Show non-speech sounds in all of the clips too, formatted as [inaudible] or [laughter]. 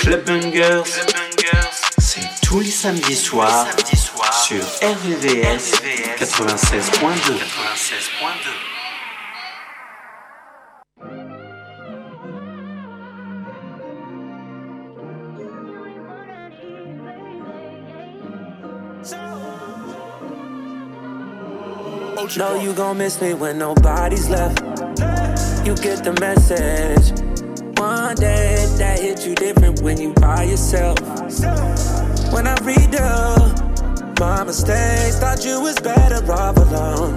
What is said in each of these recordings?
Club Bungers, c'est tous les samedis soirs sur RVVS 96.2. Know you gon' miss me when nobody's left. You get the message. One day that hit you different when you by yourself. When I read up my mistakes, thought you was better off alone.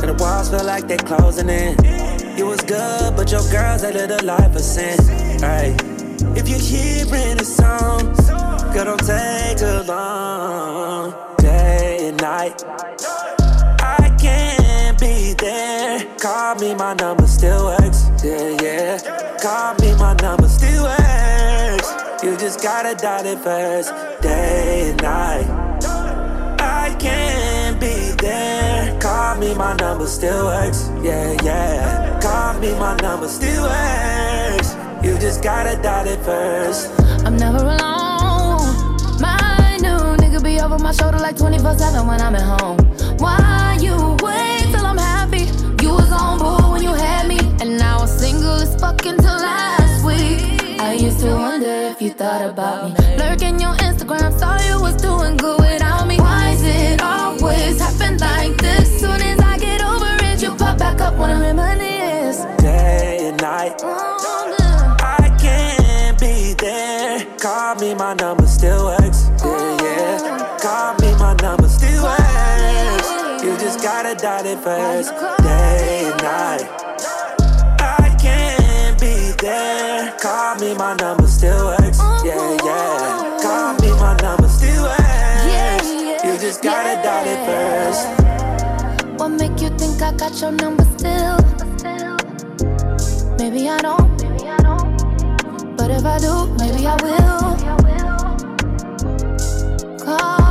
And the walls feel like they're closing in. You was good, but your girl's a little life of sin. Hey, if you're hearing a song, girl, don't take too long. Day and night there. Call me, my number still works. Yeah, yeah. Call me, my number still works. You just gotta dial it first, day and night. I can't be there. Call me, my number still works. Yeah, yeah. Call me, my number still works. You just gotta dial it first. I'm never alone. My new nigga be over my shoulder like 24 7 when I'm at home. Why you wait on board when you had me, and now I'm single as fucking till last week. I used to wonder if you thought about me. Lurking your Instagram, saw you was doing good without me. Why is it always happen like this? Soon as I get over it, you pop back up when I reminisce. Day and night. Oh, I can't be there. Call me, my number You just gotta dial it first, day and night. I can't be there. Call me, my number still works. Oh, yeah, oh, yeah. Oh. Call me, my number still works. You just gotta dial it first. What make you think I got your number still? Maybe I don't. But if I do, maybe I will. Call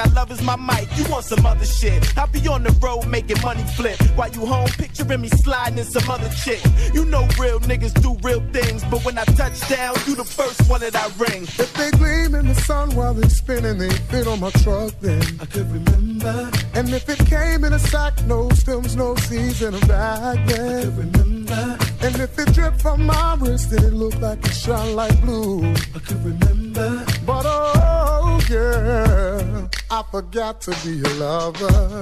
I love is my mic. You want some other shit? I'll be on the road making money flip while you home picturing me sliding in some other chick. You know real niggas do real things, but when I touch down, you the first one that I ring. If they gleam in the sun while they spinning, they fit on my truck then. I could remember. And if it came in a sack, no stems, no seeds in a bag then. I could remember. And if it dripped from my wrist, then it looked like it shone like blue. I could remember. But oh yeah, I forgot to be a lover.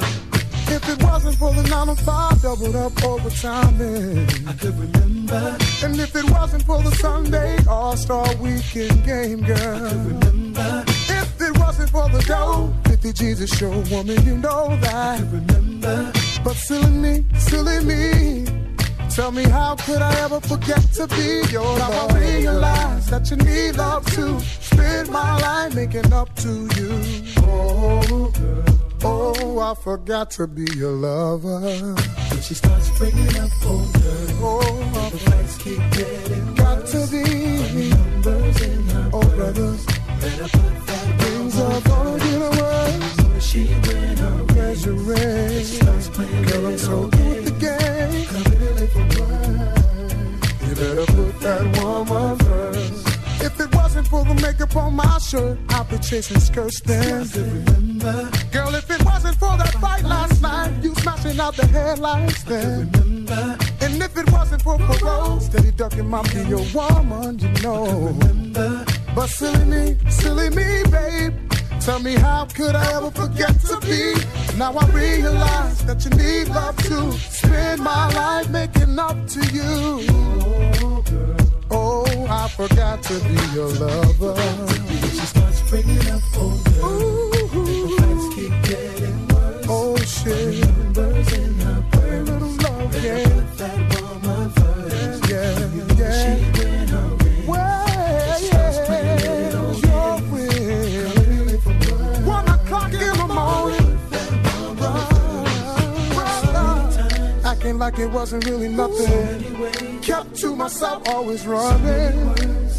If it wasn't for the 9 to 5 doubled up overtime, I could remember. And if it wasn't for the Sunday All Star Weekend game, girl, I could remember. If it wasn't for the dough, 50 Jesus show woman, you know that. I could remember. But silly me, silly me. Tell me how could I ever forget to be your love? Now I realize that you need love too. Spend my life making up to you. Oh, oh, I forgot to be your lover. When she starts bringing up older, oh, the facts keep getting got to be numbers in her oh, brothers. Better put that things are gonna get worse. So she went her. Girl, I'm so good better put that woman first. If it wasn't for the makeup on my shirt, I'd be chasing skirts then. remember. Girl, if it wasn't for that fight last night, you smashing out the headlights then. remember. And if it wasn't for parole, steady ducking my be your woman, you know. But silly me, silly me, babe. Tell me how could I ever forget to be? Now I realize that you need love to spend my life making up to you. Oh, I forgot to be your lover. She starts bringing up older. Ooh, like it wasn't really nothing kept to myself, always running.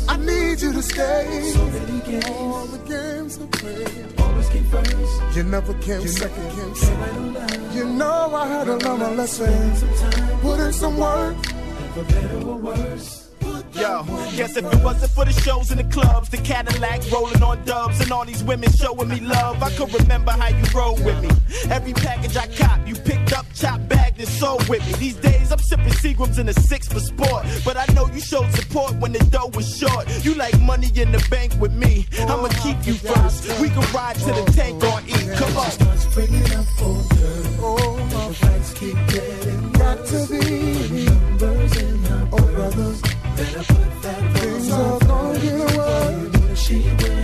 I need you to stay. All the games I play. Always keep first. You never can second. You know I had to learn my lesson. Put in some work. For better or worse. Yo, guess if it wasn't for the shows in the clubs, the Cadillac rolling on dubs, and all these women showing me love, I could remember how you rode with me. Every package I cop, you picked up, chopped, bagged, and sold with me. These days I'm sipping Seagrams in a six for sport, but I know you showed support when the dough was short. You like money in the bank with me, I'ma keep you first. We can ride to the tank or eat. Come on. Oh, my keep getting got to be oh brothers. Better put that Things are gonna get. She went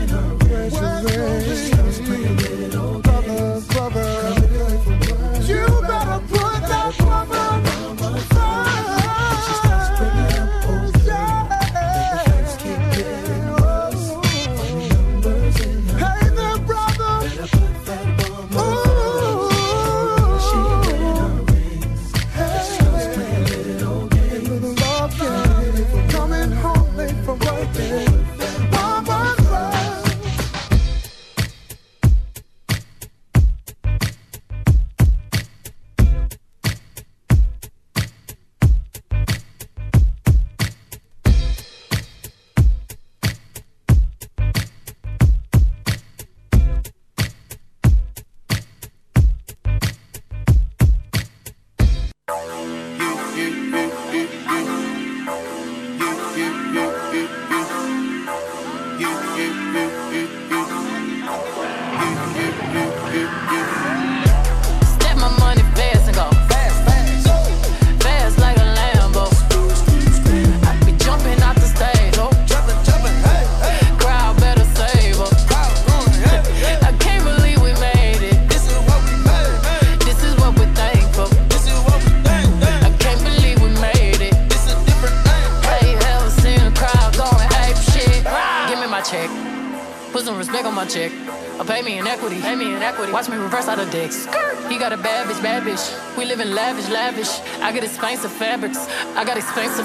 I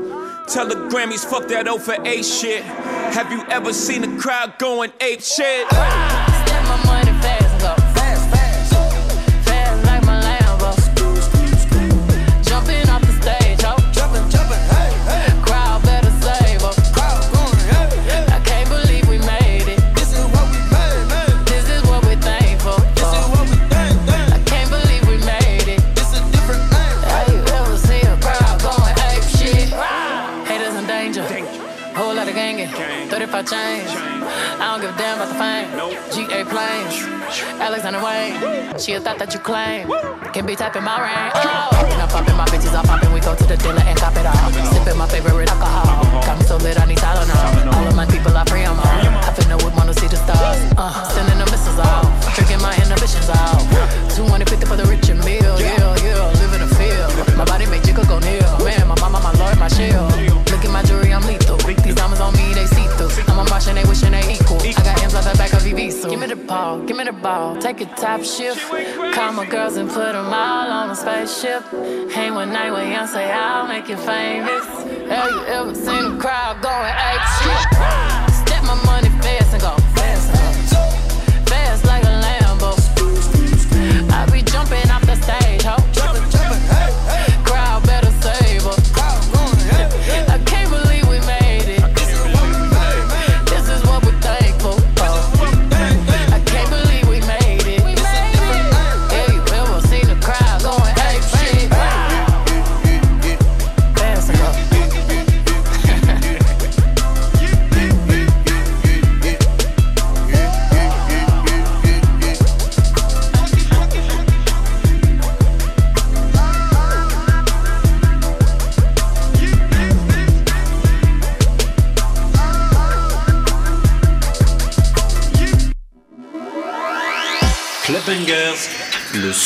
Tell the Grammys, fuck that O for A shit. Have you ever seen a crowd going ape shit? She a thought that you claim. Can be tapping my ring. Oh. Popping, I'm popping my bitches, I'm popping. We go to the dealer and cop it all. Sipping my favorite alcohol. Got so lit, I need Tylenol. All of my people are free, I'm on. I finna would wanna see the stars. Uh, sending the missiles out. Drinking my inhibitions out. 250 for the rich and meal. Yeah, yeah. Live in the field. My body make jiggle go near. Man, my mama, my lord, my shield. Look at my jewelry, I'm lethal. These diamonds on me, they see through. I'm on Martian, they wishing they equal. I got M's off the back of Ibiza. Give me the ball, give me the ball. Take a top shift. Call my girls and put them all on a spaceship. Hang one night with Beyonce, I'll make you famous. Have you ever seen a crowd going ape shit?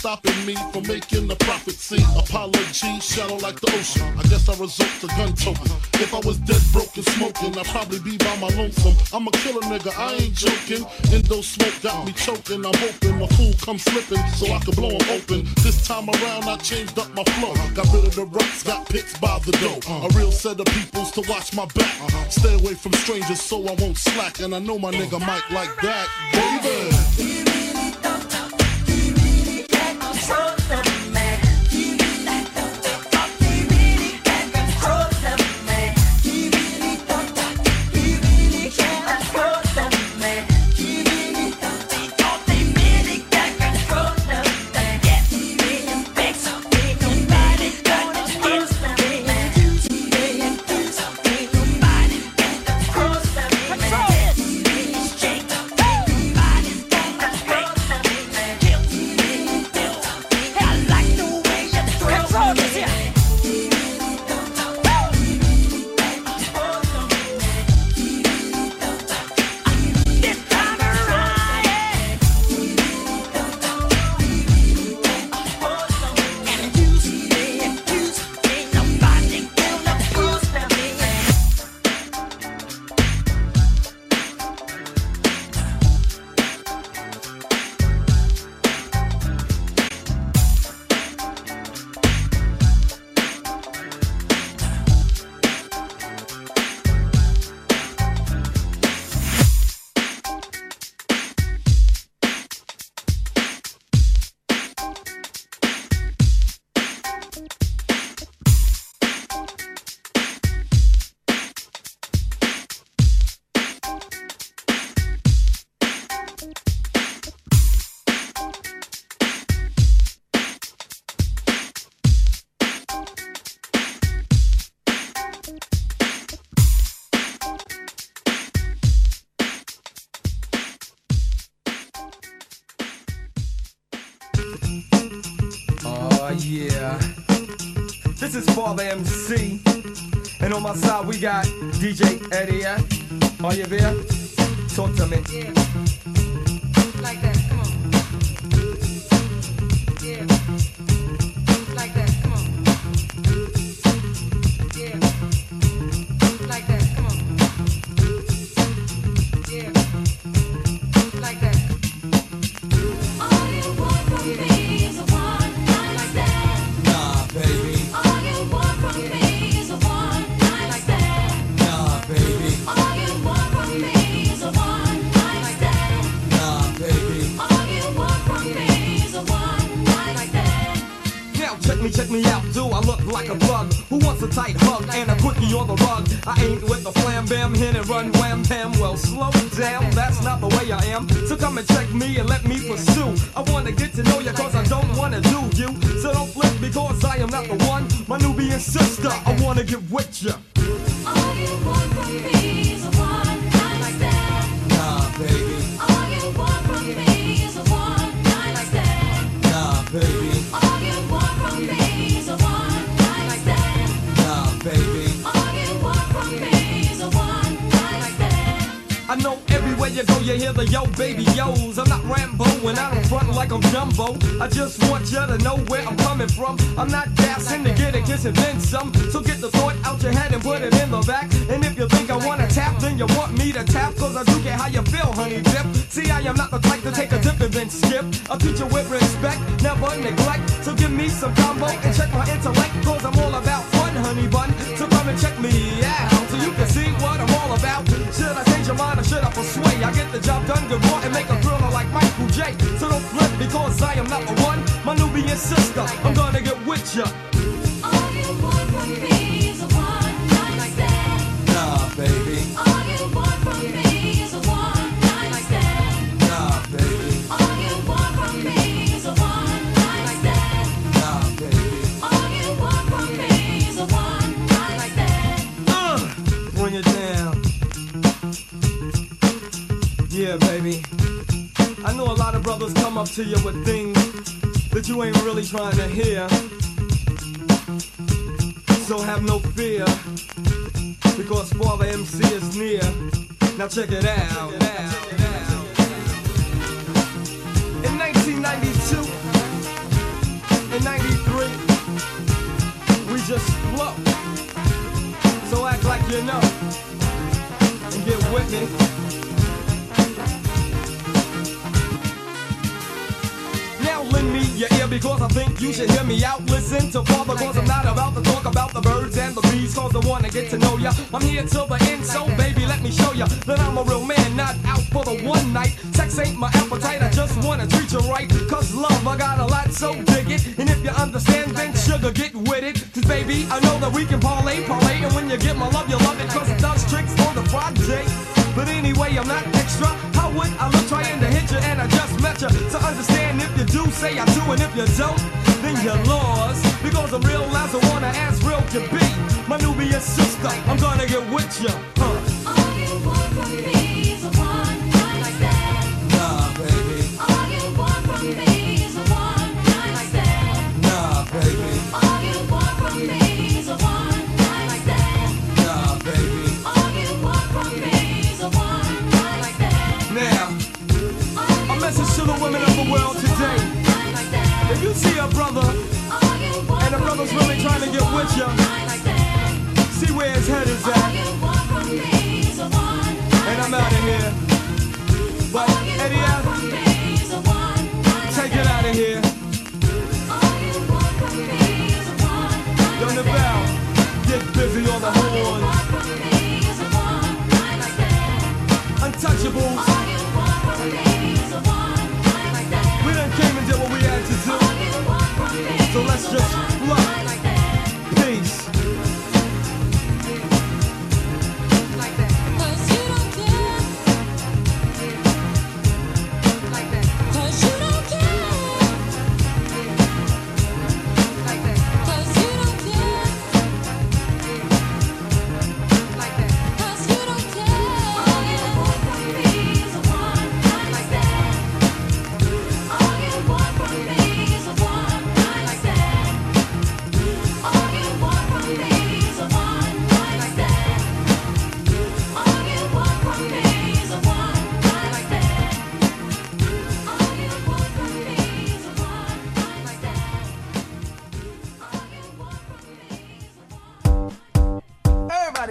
stopping me from making the. See, apology, shallow like the ocean. I guess I resort to gun token. If I was dead, broke and smoking, I'd probably be by my lonesome. I'm a killer nigga, I ain't joking. Indo smoke got me choking. I'm hoping my fool come slipping so I can blow him open. This time around, I changed up my flow. Got rid of the ruts, got pits by the dough. A real set of peoples to watch my back. Stay away from strangers so I won't slack. And I know my nigga Mike like that, baby. Father MC. And on my side we got DJ Eddie. yeah? Are you there? Talk to me. Like to know where I'm coming from. I'm not gassing to get a kiss and then some. So get the thought out your head and put it in the back. And if you think I wanna tap, then you want me to tap. Cause I do get how you feel, honey dip. See, I am not the type to take a dip and then skip. I'll teach you with respect, never neglect. So give me some combo and check my intellect. Cause I'm all about fun, honey bun. So come and check me out so you can see what I'm all about. Should I change your mind or should I persuade? I get the job done good boy and make a thriller like Michael J. So don't flip because I am not the one. My Nubian sister, I'm gonna get with ya. All you want from me Yeah, baby. I know a lot of brothers come up to you with things that you ain't really trying to hear. So have no fear, because Father MC is near. Now check it out. In 1992 and 93, we just flow. So act like you know and get with me. Because I think you should hear me out. Listen to Father cause I'm not about to talk about the birds and the bees cause I wanna get to know ya. I'm here till the end, so baby let me show ya that I'm a real man, not out for the one night. Sex ain't my appetite, I just wanna treat you right. Cause love, I got a lot, so dig it. And if you understand, then sugar, get with it. Cause baby, I know that we can parlay, parlay. And when you get my love, you love it cause it does tricks on the project. But anyway, I'm not extra. How would I look trying to hit you and I just So understand if you do, say I do, and if you don't, then you're lost. Because I'm real as I wanna ask real can be. My Nubian sister, I'm gonna get with you. Huh. All you want from me brother's really trying to get with you, see where his head is at. And I'm out of here. But Eddie, take it out of here. Don't bell. Get busy on the horn. Untouchables. We done came and did what we had to do. So let's just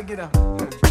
get up.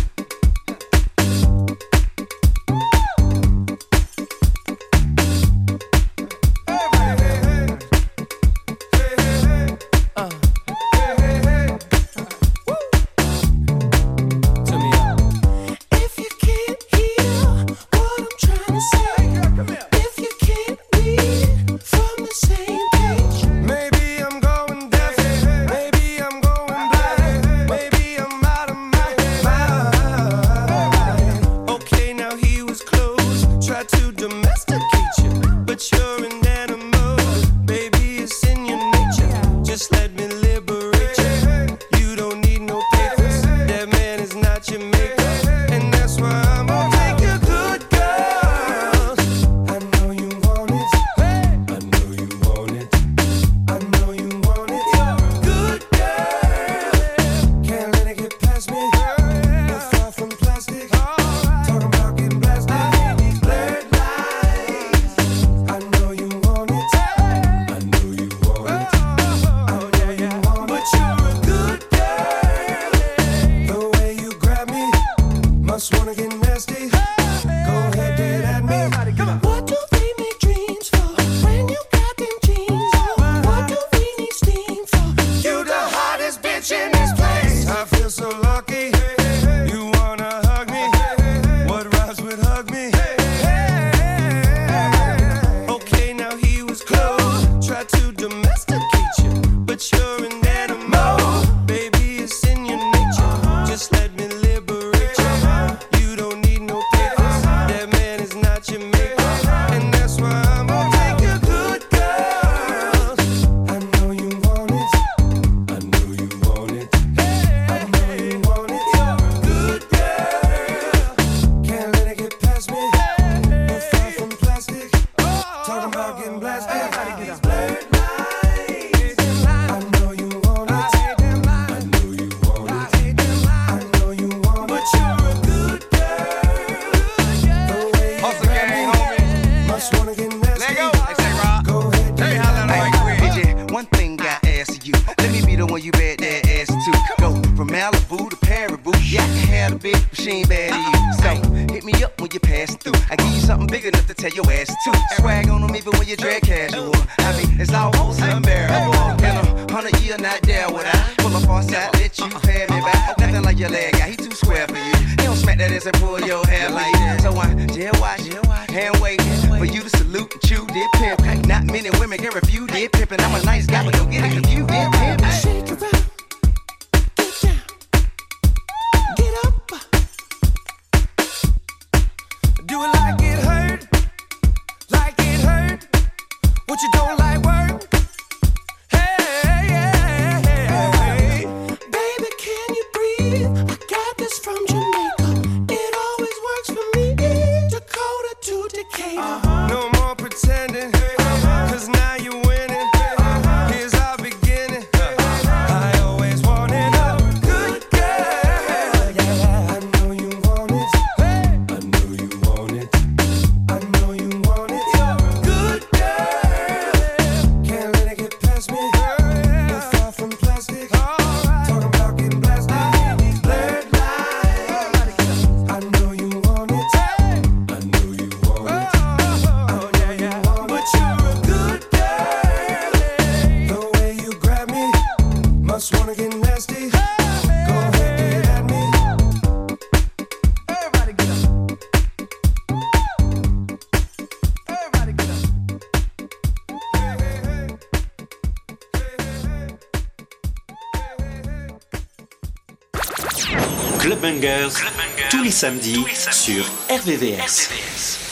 Tous les samedis sur RVVS.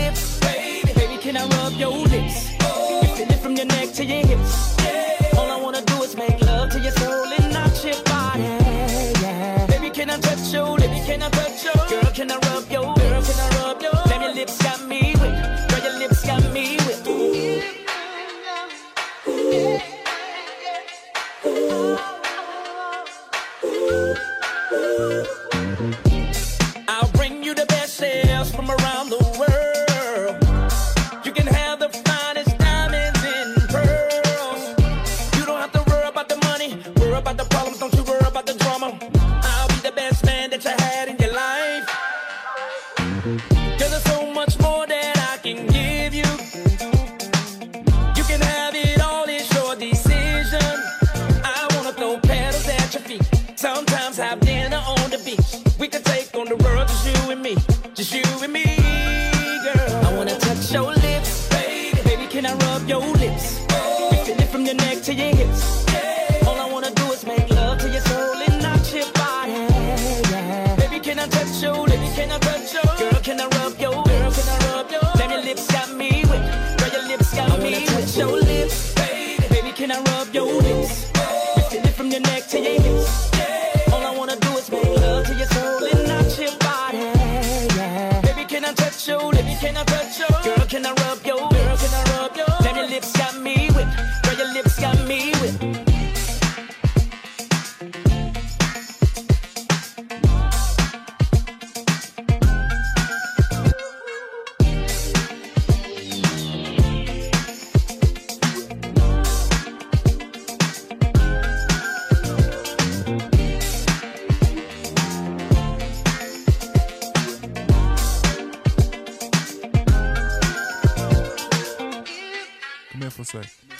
lips. Baby, baby can I rub your lips? Oh. You feel it from your neck to your hips. Yeah. All I wanna do is make love to your soul and not your body. Yeah. Baby, can I touch your lips? Baby, can I touch your? Girl, can I rub your? Girl, can I?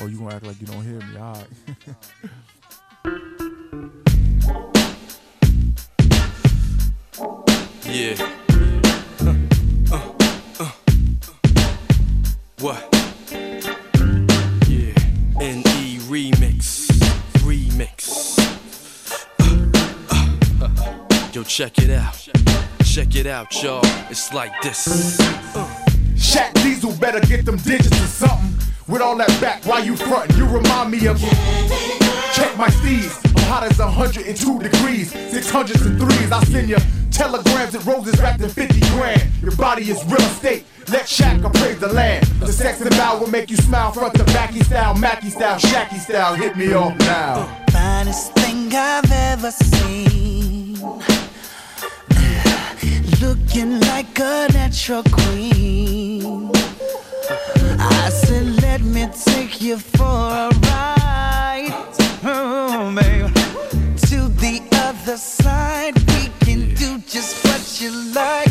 Or you gonna act like you don't hear me? All right. [laughs] yeah. Uh, uh, uh. What? Yeah. N.E. Remix. Remix. [laughs] Yo, check it out. Check it out, y'all. It's like this. Shaq Diesel better get them digits or something. With all that back, why you frontin'? You remind me of. Check my steeds. I'm hot as 102 degrees. 600s and threes. I send you telegrams and roses wrapped in 50 grand. Your body is real estate. Let Shaq appraise the land. The sex and bow will make you smile front to Mackie style, Mackie style, Shacky style. Hit me off now. The finest thing I've ever seen. Looking like a natural queen. I said me take you for a ride, oh, babe. To the other side, we can do just what you like,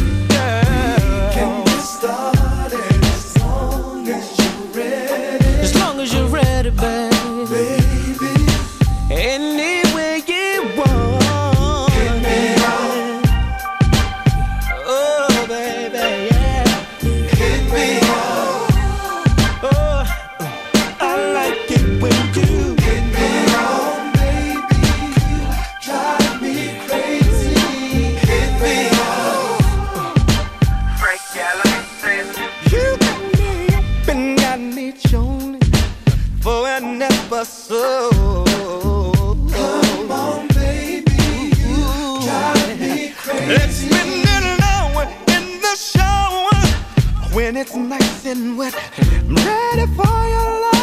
Come on, baby. You drive me crazy. In the shower when it's nice and wet. I'm ready for your love.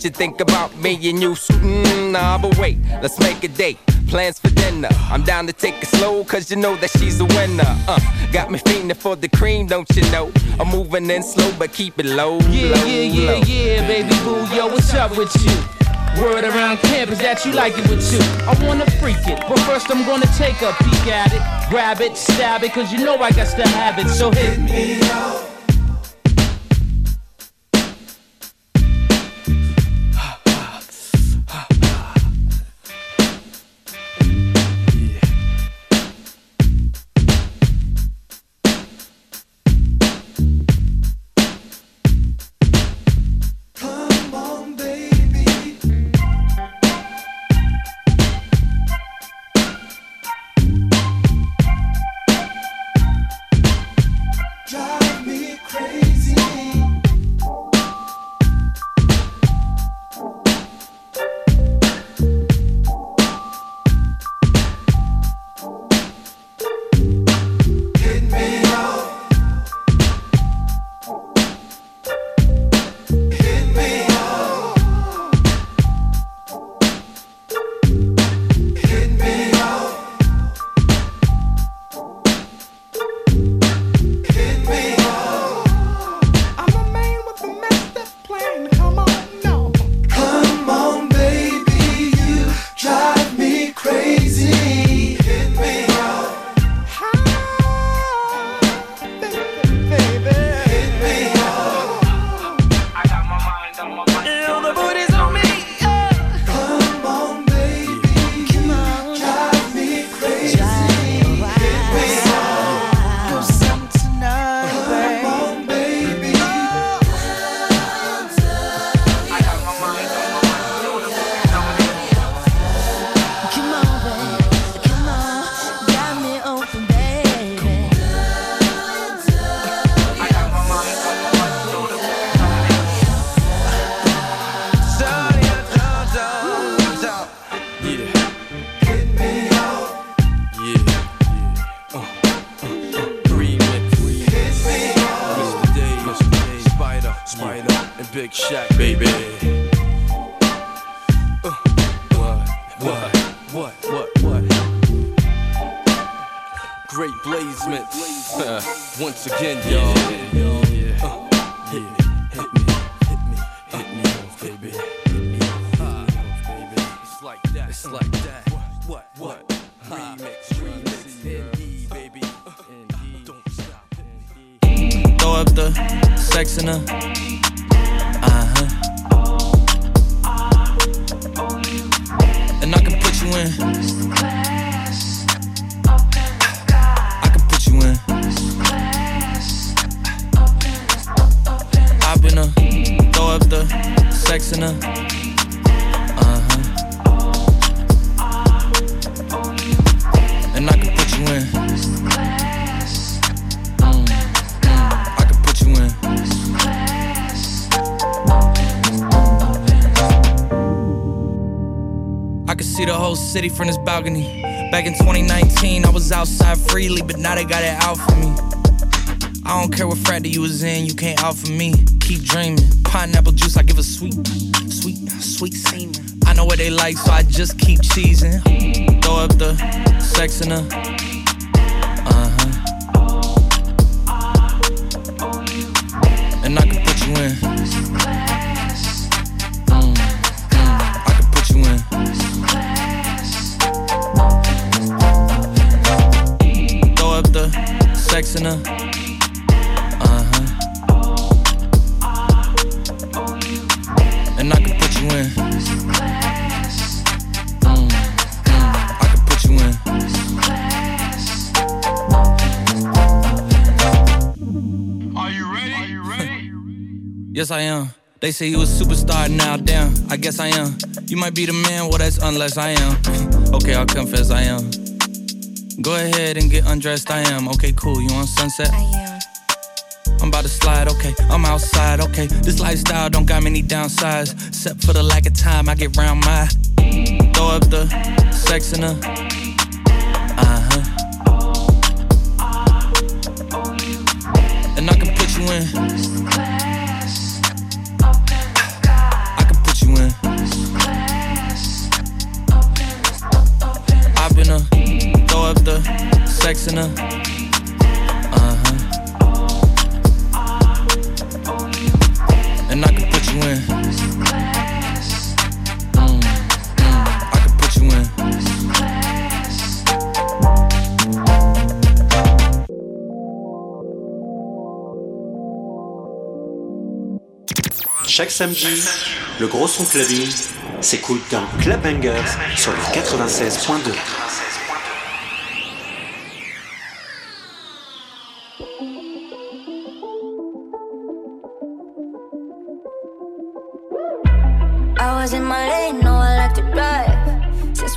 What you think about me and you? Mm, nah, but wait, let's make a date. Plans for dinner. I'm down to take it slow, cause you know that she's a winner. Uh, got me fiending for the cream, don't you know? I'm moving in slow, but keep it low. Yeah, low, yeah, yeah, low. yeah, baby boo. Yo, what's up with you? Word around camp is that you like it with two. I wanna freak it, but first I'm gonna take a peek at it. Grab it, stab it, cause you know I got to have it, so hit me. Come me off, baby. It's like that. It's like that. What, what, what? Remix, remix, NE, baby. Don't stop. Throw up the sex in her. City from this balcony. Back in 2019, I was outside freely, but now they got it out for me. I don't care what frat you was in, you can't out for me. Keep dreaming. Pineapple juice, I give a sweet, sweet, sweet semen. I know what they like, so I just keep cheesing. Throw up the sex in her. Yes, I am. They say you a superstar now, damn. I guess I am. You might be the man, well, that's unless I am. [laughs] okay, I'll confess I am. Go ahead and get undressed, I am. Okay, cool. You on sunset? I am. I'm about to slide, okay. I'm outside, okay. This lifestyle don't got many downsides. Except for the lack of time I get round my. Throw up the sex in her. Uh huh. And I can put you in. The sex in her. And I can put you. Mm, mm, I can put you in. Chaque samedi, le gros son clubbing s'écoute dans Club Bangers sur le 96.2.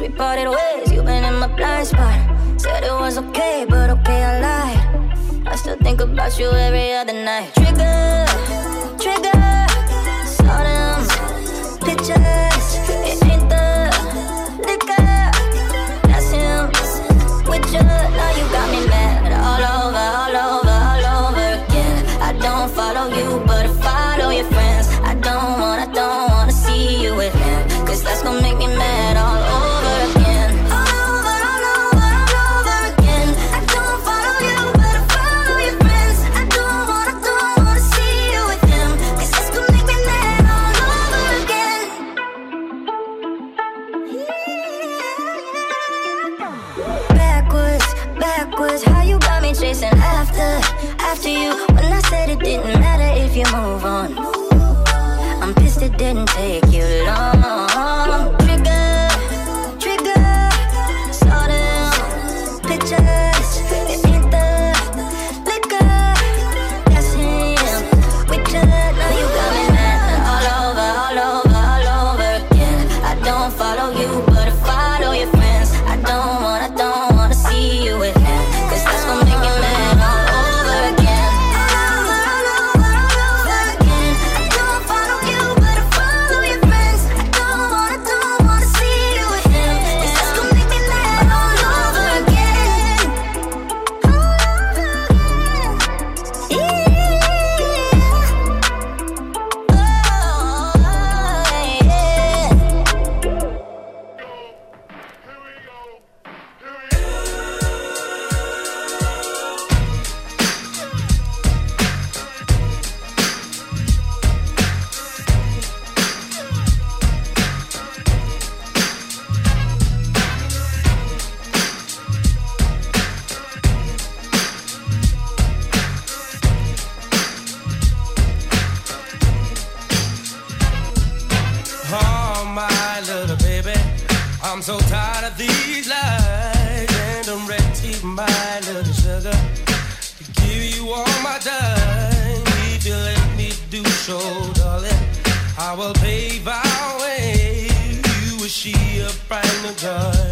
we parted ways, you've been in my blind spot. Said it was okay, but okay, I lied. I still think about you every other night. Trigger, trigger, saw them pictures. It ain't the all my time. If you let me do so, darling, I will pave our way. You and she a brand new joy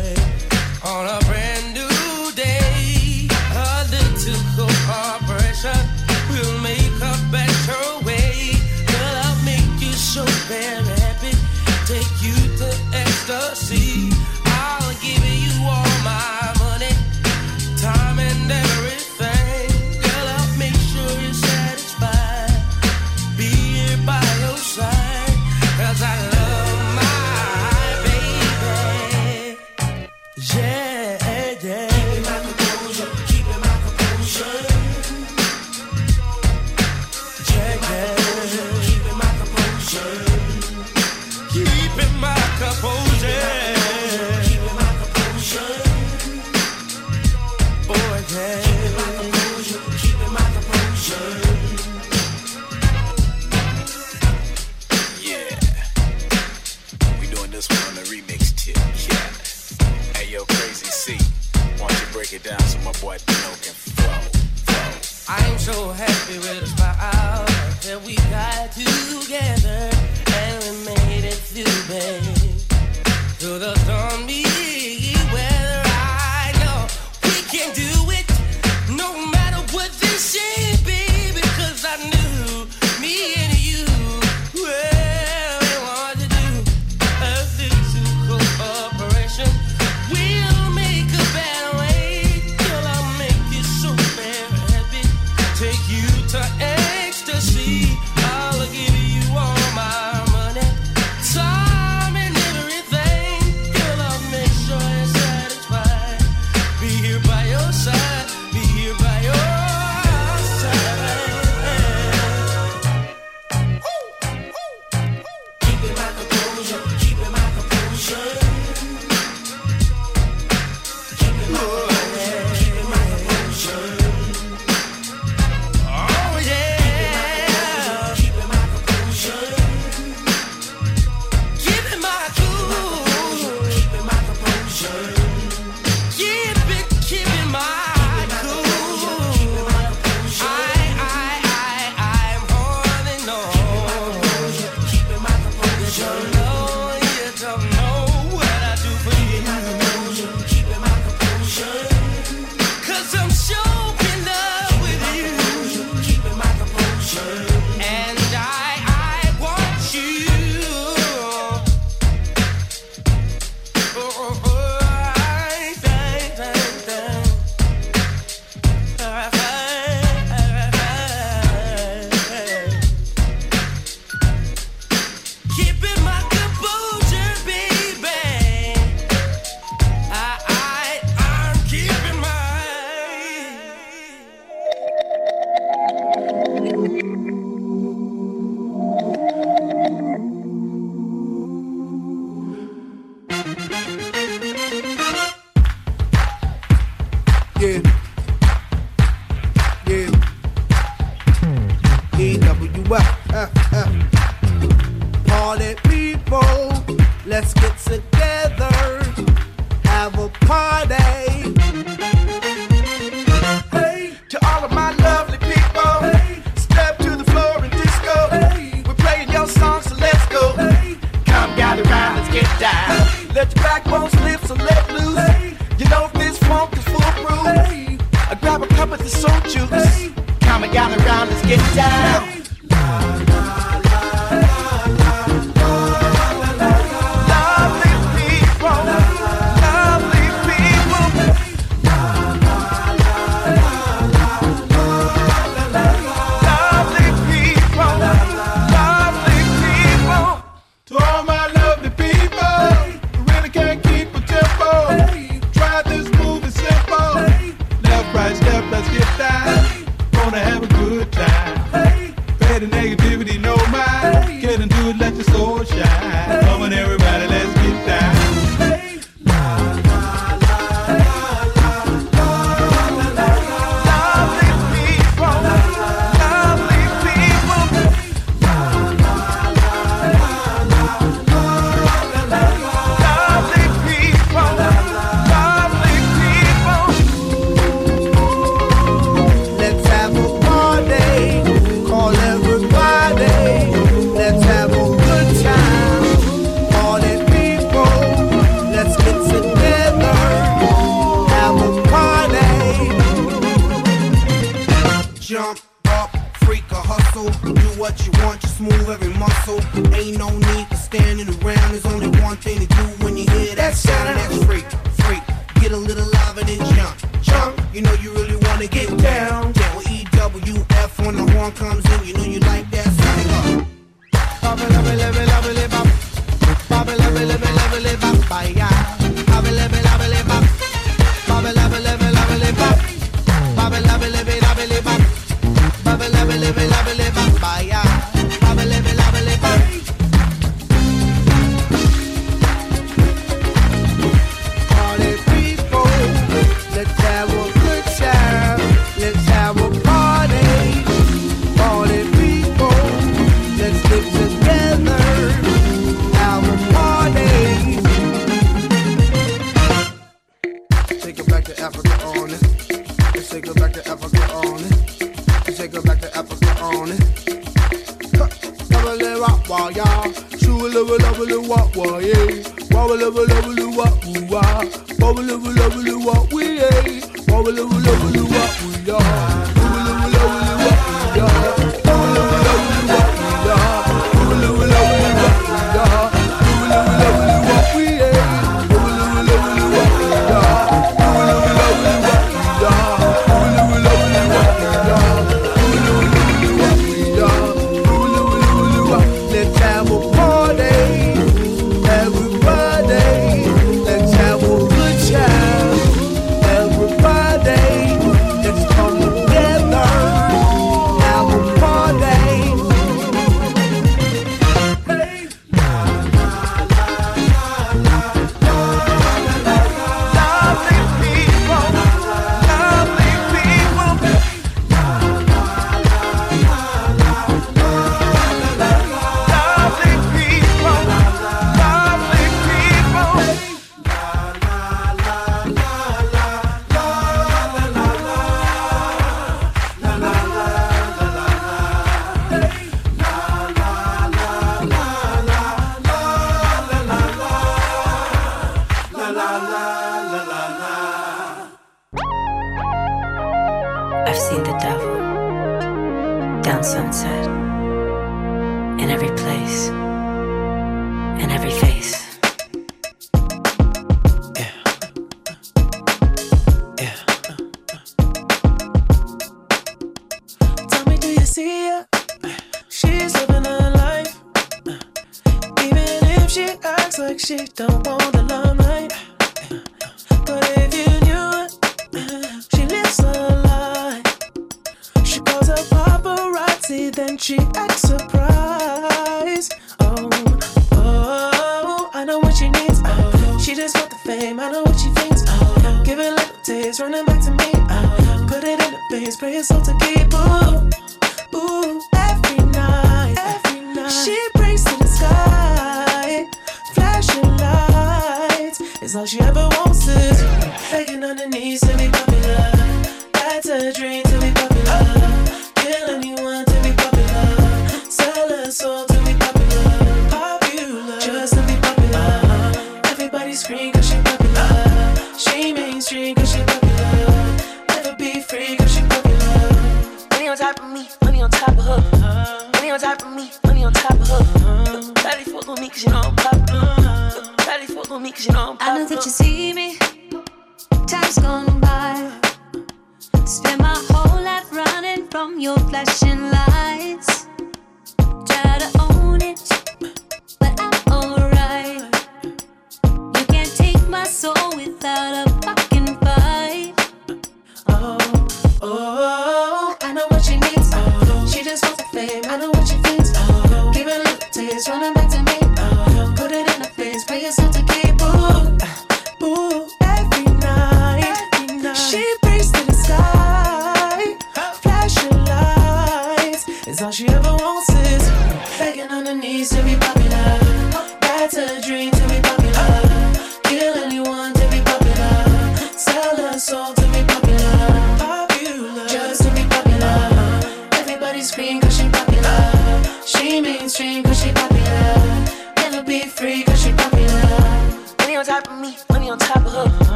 soul without a